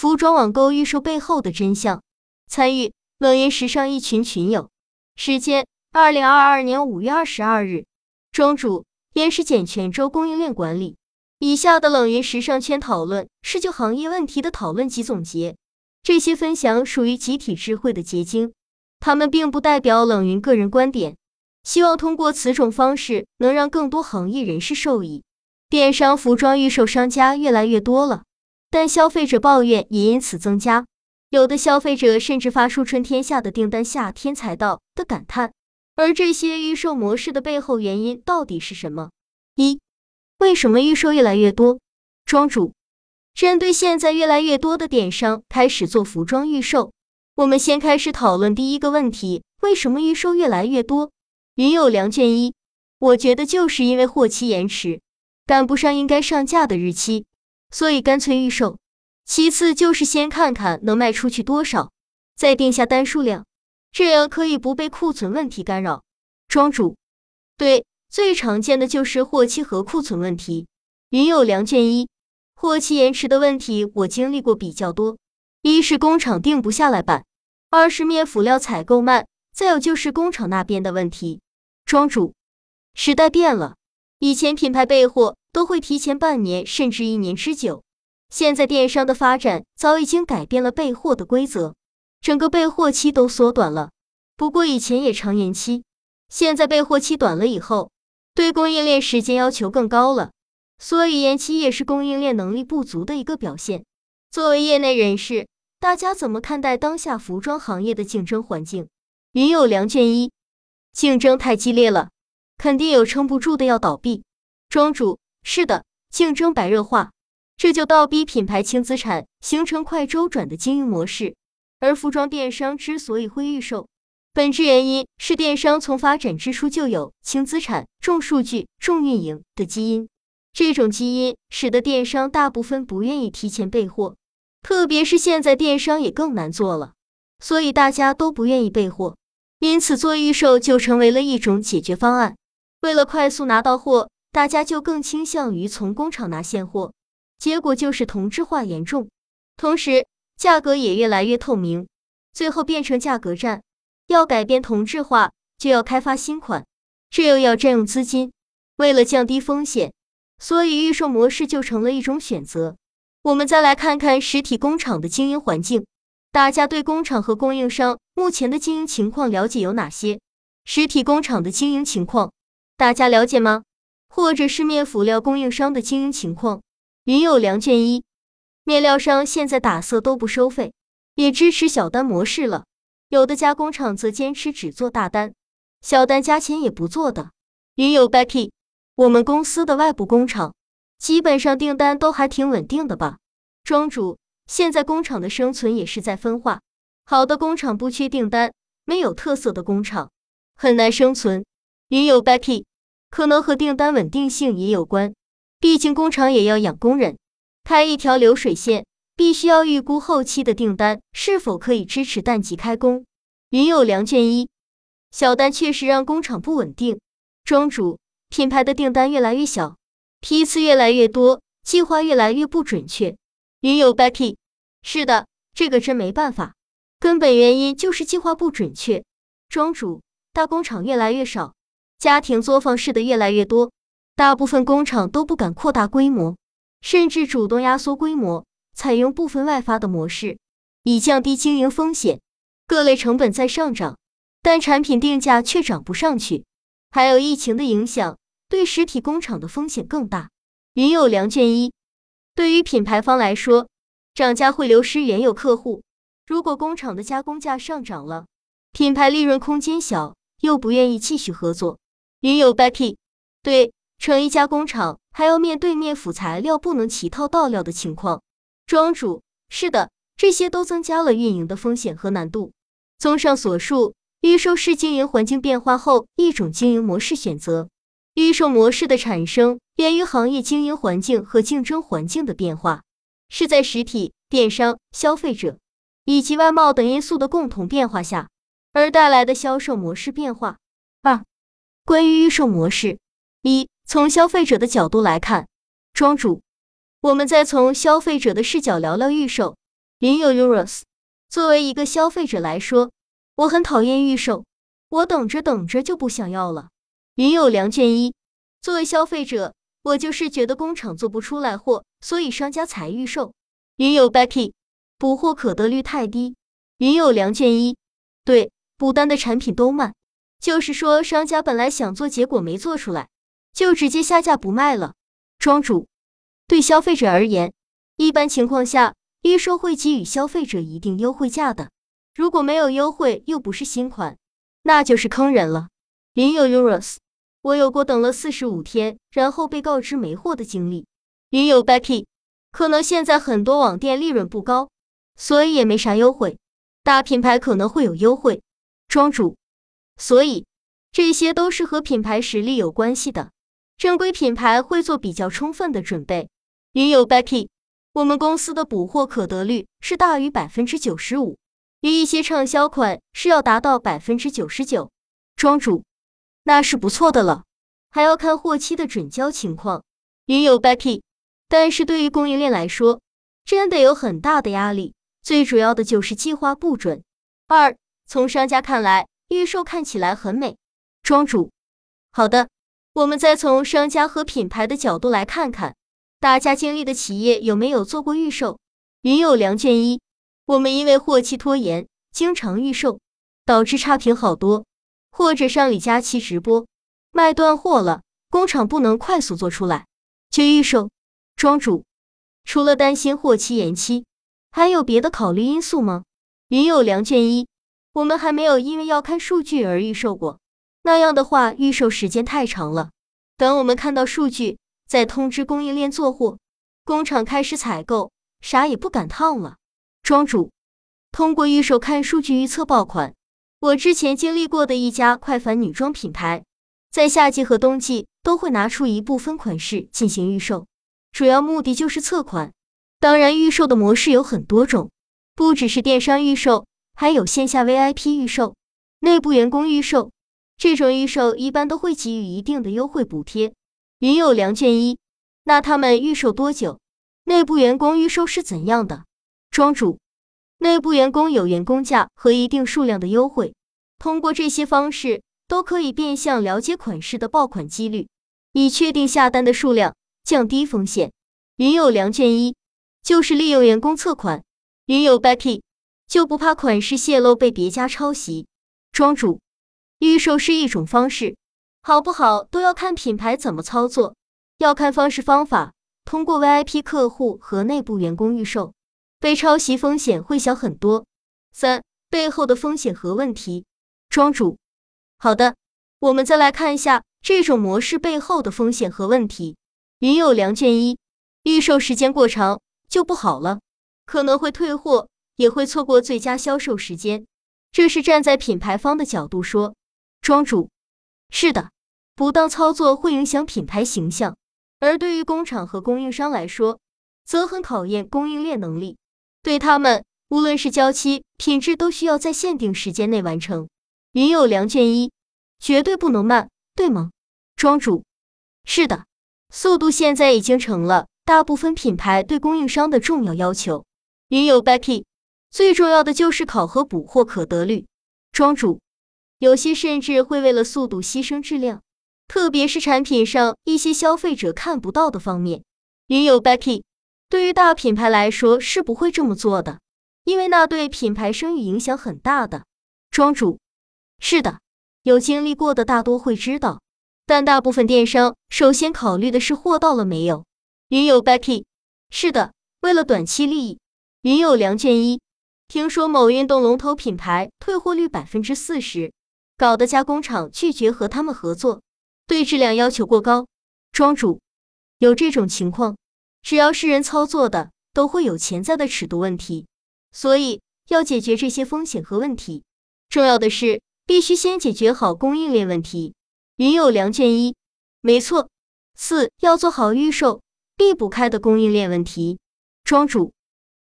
服装网购预售背后的真相。参与冷云时尚一群群友。时间：二零二二年五月二十二日。庄主：严实简泉州供应链管理。以下的冷云时尚圈讨论是就行业问题的讨论及总结，这些分享属于集体智慧的结晶，他们并不代表冷云个人观点。希望通过此种方式，能让更多行业人士受益。电商服装预售商家越来越多了，但消费者抱怨也因此增加。有的消费者甚至发出“春天下的订单，夏天才到”的感叹。而这些预售模式的背后原因到底是什么？一、为什么预售越来越多？庄主，针对现在越来越多的电商开始做服装预售，我们先开始讨论第一个问题：为什么预售越来越多？云有良卷一，我觉得就是因为货期延迟，赶不上应该上架的日期，所以干脆预售。其次就是先看看能卖出去多少，再定下单数量，这样可以不被库存问题干扰。庄主，对，最常见的就是货期和库存问题。云有良卷一，货期延迟的问题我经历过比较多，一是工厂定不下来版，二是面辅料采购慢。再有就是工厂那边的问题，庄主，时代变了，以前品牌备货都会提前半年甚至一年之久，现在电商的发展早已经改变了备货的规则，整个备货期都缩短了。不过以前也常延期，现在备货期短了以后，对供应链时间要求更高了，所以延期也是供应链能力不足的一个表现。作为业内人士，大家怎么看待当下服装行业的竞争环境？云有良卷一，竞争太激烈了，肯定有撑不住的要倒闭。庄主，是的，竞争白热化，这就倒逼品牌轻资产，形成快周转的经营模式。而服装电商之所以会预售，本质原因是电商从发展之初就有轻资产、重数据、重运营的基因，这种基因使得电商大部分不愿意提前备货，特别是现在电商也更难做了，所以大家都不愿意备货。因此，做预售就成为了一种解决方案。为了快速拿到货，大家就更倾向于从工厂拿现货，结果就是同质化严重，同时价格也越来越透明，最后变成价格战。要改变同质化，就要开发新款，这又要占用资金。为了降低风险，所以预售模式就成了一种选择。我们再来看看实体工厂的经营环境。大家对工厂和供应商目前的经营情况了解有哪些？实体工厂的经营情况，大家了解吗？或者是面辅料供应商的经营情况？云有良卷一，面料商现在打色都不收费，也支持小单模式了。有的加工厂则坚持只做大单，小单加钱也不做的。云有 Becky，我们公司的外部工厂基本上订单都还挺稳定的吧？庄主。现在工厂的生存也是在分化，好的工厂不缺订单，没有特色的工厂很难生存。云有 Becky，可能和订单稳定性也有关，毕竟工厂也要养工人，开一条流水线，必须要预估后期的订单是否可以支持淡季开工。云有良卷一，小单确实让工厂不稳定。庄主，品牌的订单越来越小，批次越来越多，计划越来越不准确。云有 Becky。是的，这个真没办法，根本原因就是计划不准确。庄主，大工厂越来越少，家庭作坊式的越来越多，大部分工厂都不敢扩大规模，甚至主动压缩规模，采用部分外发的模式，以降低经营风险。各类成本在上涨，但产品定价却涨不上去。还有疫情的影响，对实体工厂的风险更大。云有良卷一，对于品牌方来说。涨价会流失原有客户。如果工厂的加工价上涨了，品牌利润空间小，又不愿意继续合作。云有 Becky，对，成一家工厂还要面对面辅材料不能齐套到料的情况。庄主，是的，这些都增加了运营的风险和难度。综上所述，预售是经营环境变化后一种经营模式选择。预售模式的产生源于行业经营环境和竞争环境的变化。是在实体电商、消费者以及外贸等因素的共同变化下而带来的销售模式变化。关于预售模式，一、从消费者的角度来看，庄主，我们再从消费者的视角聊聊预售。云友 Urus，作为一个消费者来说，我很讨厌预售，我等着等着就不想要了。云友梁卷一，作为消费者，我就是觉得工厂做不出来货，所以商家才预售。云友 Becky，补货可得率太低。云友梁卷一，对，补单的产品都慢，就是说商家本来想做，结果没做出来，就直接下架不卖了。庄主，对消费者而言，一般情况下。预售会给予消费者一定优惠价的，如果没有优惠又不是新款，那就是坑人了。云友 Urus，我有过等了四十五天，然后被告知没货的经历。云有 Becky，可能现在很多网店利润不高，所以也没啥优惠，大品牌可能会有优惠。庄主，所以这些都是和品牌实力有关系的，正规品牌会做比较充分的准备。云友 Becky。我们公司的补货可得率是大于百分之九十五，与一些畅销款是要达到百分之九十九。庄主，那是不错的了，还要看货期的准交情况。云友 Becky，但是对于供应链来说，真的有很大的压力，最主要的就是计划不准。二，从商家看来，预售看起来很美。庄主，好的，我们再从商家和品牌的角度来看看。大家经历的企业有没有做过预售？云友良卷一，我们因为货期拖延，经常预售，导致差评好多。或者上李佳琦直播卖断货了，工厂不能快速做出来，就预售。庄主，除了担心货期延期，还有别的考虑因素吗？云友良卷一，我们还没有因为要看数据而预售过，那样的话预售时间太长了。等我们看到数据。再通知供应链做货，工厂开始采购，啥也不敢烫了。庄主，通过预售看数据预测爆款。我之前经历过的一家快反女装品牌，在夏季和冬季都会拿出一部分款式进行预售，主要目的就是测款。当然，预售的模式有很多种，不只是电商预售，还有线下 VIP 预售、内部员工预售。这种预售一般都会给予一定的优惠补贴。云友梁卷一，那他们预售多久？内部员工预售是怎样的？庄主，内部员工有员工价和一定数量的优惠，通过这些方式都可以变相了解款式的爆款几率，以确定下单的数量，降低风险。云友梁卷一，就是利用员工测款。云友 Becky，就不怕款式泄露被别家抄袭？庄主，预售是一种方式。好不好都要看品牌怎么操作，要看方式方法。通过 VIP 客户和内部员工预售，被抄袭风险会小很多。三背后的风险和问题，庄主，好的，我们再来看一下这种模式背后的风险和问题。云友梁卷一，预售时间过长就不好了，可能会退货，也会错过最佳销售时间。这是站在品牌方的角度说，庄主。是的，不当操作会影响品牌形象，而对于工厂和供应商来说，则很考验供应链能力。对他们，无论是交期、品质，都需要在限定时间内完成。云友梁卷一，绝对不能慢，对吗？庄主，是的，速度现在已经成了大部分品牌对供应商的重要要求。云友 Becky，最重要的就是考核补货可得率。庄主。有些甚至会为了速度牺牲质量，特别是产品上一些消费者看不到的方面。云友 Becky，对于大品牌来说是不会这么做的，因为那对品牌声誉影响很大的。庄主，是的，有经历过的大多会知道，但大部分电商首先考虑的是货到了没有。云友 Becky，是的，为了短期利益。云友梁卷一，听说某运动龙头品牌退货率百分之四十。搞得加工厂拒绝和他们合作，对质量要求过高。庄主，有这种情况，只要是人操作的，都会有潜在的尺度问题，所以要解决这些风险和问题，重要的是必须先解决好供应链问题。云友梁卷一，没错。四要做好预售避不开的供应链问题。庄主，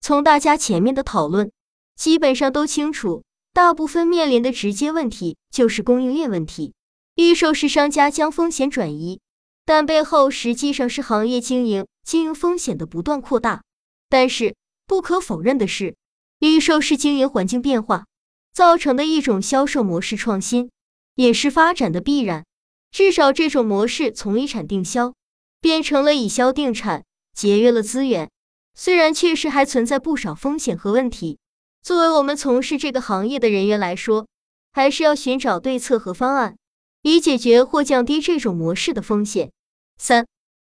从大家前面的讨论，基本上都清楚。大部分面临的直接问题就是供应链问题。预售是商家将风险转移，但背后实际上是行业经营经营风险的不断扩大。但是不可否认的是，预售是经营环境变化造成的一种销售模式创新，也是发展的必然。至少这种模式从一产定销变成了以销定产，节约了资源。虽然确实还存在不少风险和问题，作为我们从事这个行业的人员来说，还是要寻找对策和方案，以解决或降低这种模式的风险。三、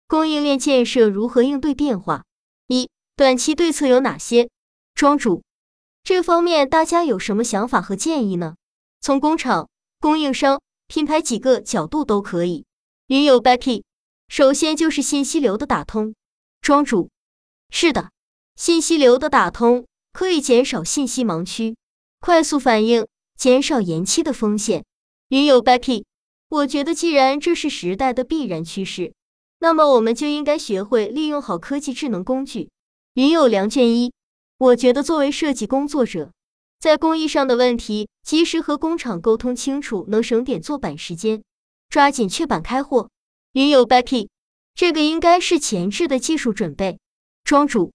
供应链建设如何应对变化？一、短期对策有哪些？庄主，这方面大家有什么想法和建议呢？从工厂、供应商。品牌几个角度都可以。云友 Becky，首先就是信息流的打通。庄主，是的，信息流的打通可以减少信息盲区，快速反应，减少延期的风险。云友 Becky，我觉得既然这是时代的必然趋势，那么我们就应该学会利用好科技智能工具。云友梁卷一，我觉得作为设计工作者。在工艺上的问题，及时和工厂沟通清楚，能省点做板时间，抓紧确板开货。云友 Becky，这个应该是前置的技术准备。庄主，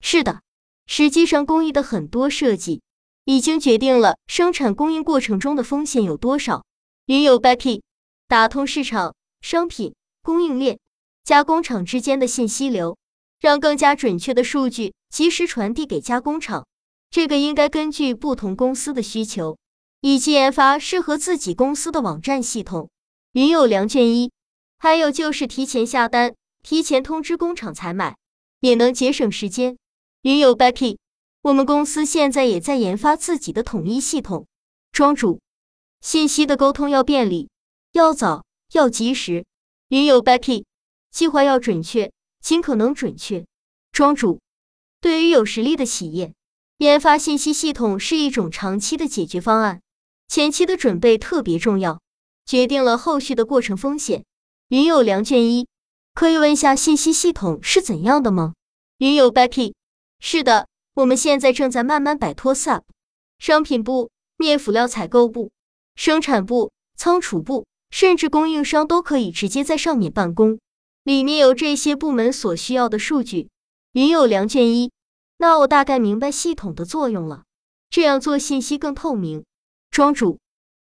是的，实际上工艺的很多设计已经决定了生产供应过程中的风险有多少。云友 Becky，打通市场、商品、供应链、加工厂之间的信息流，让更加准确的数据及时传递给加工厂。这个应该根据不同公司的需求，以及研发适合自己公司的网站系统。云有良卷一，还有就是提前下单，提前通知工厂采买，也能节省时间。云有 Becky，我们公司现在也在研发自己的统一系统。庄主，信息的沟通要便利，要早，要及时。云友 Becky，计划要准确，尽可能准确。庄主，对于有实力的企业。研发信息系统是一种长期的解决方案，前期的准备特别重要，决定了后续的过程风险。云友梁卷一，可以问下信息系统是怎样的吗？云友 Becky，是的，我们现在正在慢慢摆脱 SAP，商品部、面辅料采购部、生产部、仓储部，甚至供应商都可以直接在上面办公，里面有这些部门所需要的数据。云友梁卷一。那我大概明白系统的作用了，这样做信息更透明。庄主，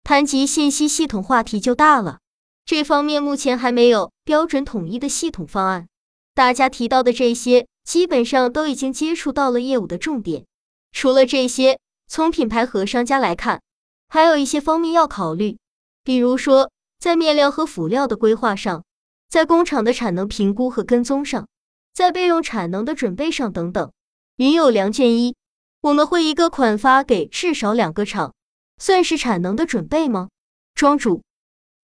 谈及信息系统话题就大了，这方面目前还没有标准统一的系统方案。大家提到的这些，基本上都已经接触到了业务的重点。除了这些，从品牌和商家来看，还有一些方面要考虑，比如说在面料和辅料的规划上，在工厂的产能评估和跟踪上，在备用产能的准备上等等。云有良卷一，我们会一个款发给至少两个厂，算是产能的准备吗？庄主，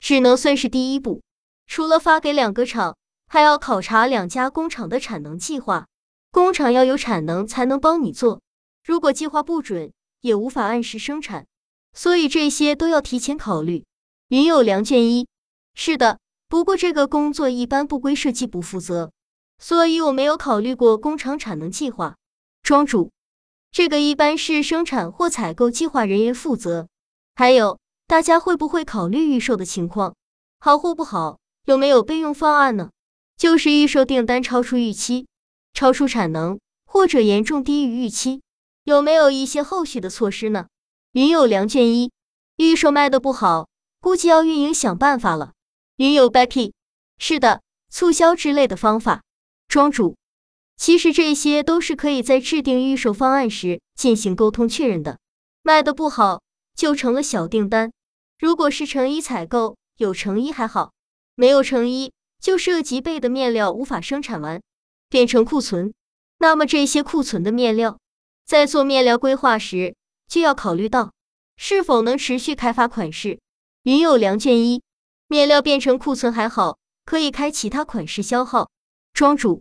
只能算是第一步。除了发给两个厂，还要考察两家工厂的产能计划。工厂要有产能才能帮你做，如果计划不准，也无法按时生产。所以这些都要提前考虑。云有良卷一，是的，不过这个工作一般不归设计部负责，所以我没有考虑过工厂产能计划。庄主，这个一般是生产或采购计划人员负责。还有，大家会不会考虑预售的情况，好或不好？有没有备用方案呢？就是预售订单超出预期，超出产能，或者严重低于预期，有没有一些后续的措施呢？云有良卷一，预售卖的不好，估计要运营想办法了。云有 Becky，是的，促销之类的方法。庄主。其实这些都是可以在制定预售方案时进行沟通确认的。卖的不好就成了小订单，如果是成衣采购，有成衣还好，没有成衣就涉及备的面料无法生产完，变成库存。那么这些库存的面料，在做面料规划时就要考虑到是否能持续开发款式。云有良卷一，面料变成库存还好，可以开其他款式消耗。庄主，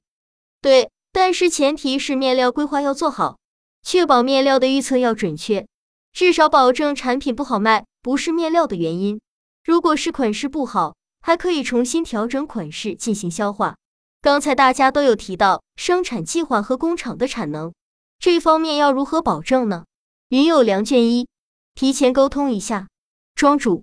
对。但是前提是面料规划要做好，确保面料的预测要准确，至少保证产品不好卖不是面料的原因。如果是款式不好，还可以重新调整款式进行消化。刚才大家都有提到生产计划和工厂的产能，这方面要如何保证呢？云有良卷一，提前沟通一下。庄主，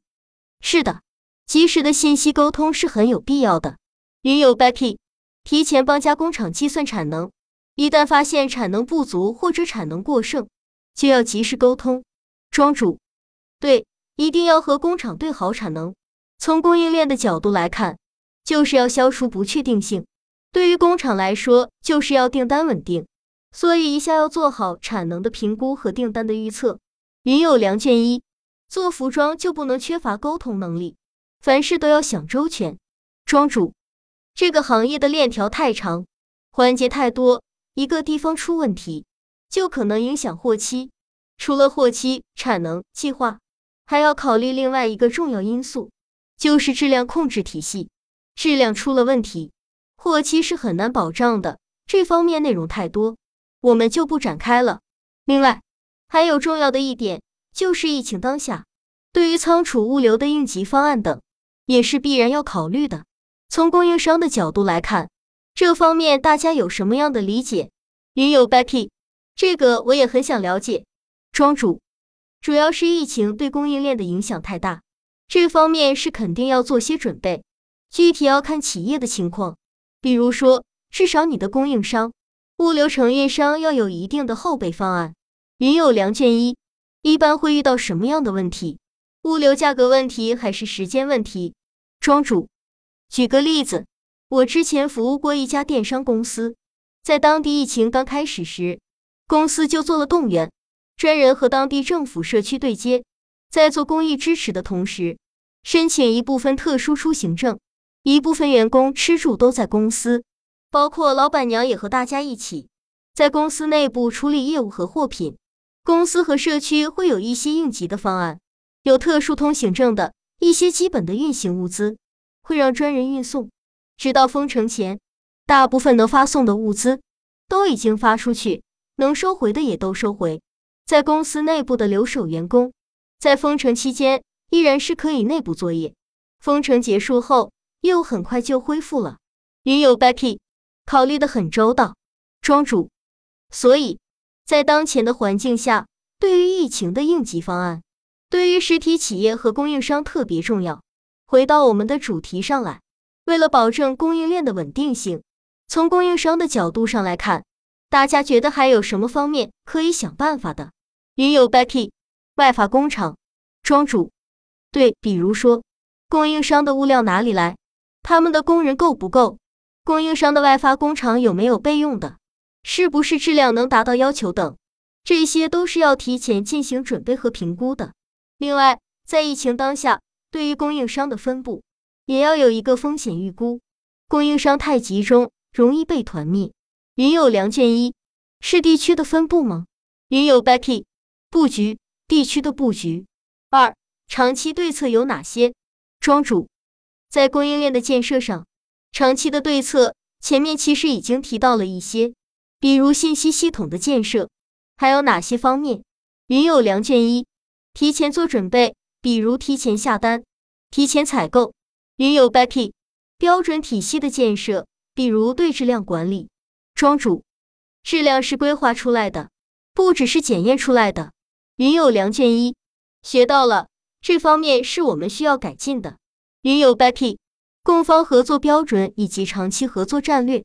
是的，及时的信息沟通是很有必要的。云有 Becky。提前帮加工厂计算产能，一旦发现产能不足或者产能过剩，就要及时沟通。庄主，对，一定要和工厂对好产能。从供应链的角度来看，就是要消除不确定性。对于工厂来说，就是要订单稳定，所以一下要做好产能的评估和订单的预测。云有良卷一，做服装就不能缺乏沟通能力，凡事都要想周全。庄主，这个行业的链条太长，环节太多，一个地方出问题，就可能影响货期。除了货期、产能计划，还要考虑另外一个重要因素，就是质量控制体系。质量出了问题。货期是很难保障的，这方面内容太多，我们就不展开了。另外，还有重要的一点，就是疫情当下，对于仓储物流的应急方案等，也是必然要考虑的。从供应商的角度来看，这方面大家有什么样的理解？云友 Becky，这个我也很想了解。庄主，主要是疫情对供应链的影响太大，这方面是肯定要做些准备，具体要看企业的情况。比如说，至少你的供应商、物流承运商要有一定的后备方案。云有良卷一，一般会遇到什么样的问题？物流价格问题还是时间问题？庄主，举个例子，我之前服务过一家电商公司，在当地疫情刚开始时，公司就做了动员，专人和当地政府社区对接，在做公益支持的同时，申请一部分特殊出行证。一部分员工吃住都在公司，包括老板娘也和大家一起在公司内部处理业务和货品。公司和社区会有一些应急的方案，有特殊通行证的一些基本的运行物资会让专人运送，直到封城前，大部分能发送的物资都已经发出去，能收回的也都收回。在公司内部的留守员工，在封城期间依然是可以内部作业，封城结束后。业务很快就恢复了，云友 Becky 考虑的很周到，庄主。所以，在当前的环境下，对于疫情的应急方案，对于实体企业和供应商特别重要。回到我们的主题上来，为了保证供应链的稳定性，从供应商的角度上来看，大家觉得还有什么方面可以想办法的？云友 Becky 外发工厂，庄主。对，比如说供应商的物料哪里来？他们的工人够不够？供应商的外发工厂有没有备用的？是不是质量能达到要求等？这些都是要提前进行准备和评估的。另外，在疫情当下，对于供应商的分布，也要有一个风险预估。供应商太集中，容易被团灭。云有良卷一，是地区的分布吗？云有 Becky，布局地区的布局。二，长期对策有哪些？庄主。在供应链的建设上，长期的对策前面其实已经提到了一些，比如信息系统的建设，还有哪些方面？云有良卷一，提前做准备，比如提前下单、提前采购。云有 Becky，标准体系的建设，比如对质量管理。庄主，质量是规划出来的，不只是检验出来的。云友梁建一，学到了，这方面是我们需要改进的。云友 Becky，供方合作标准以及长期合作战略。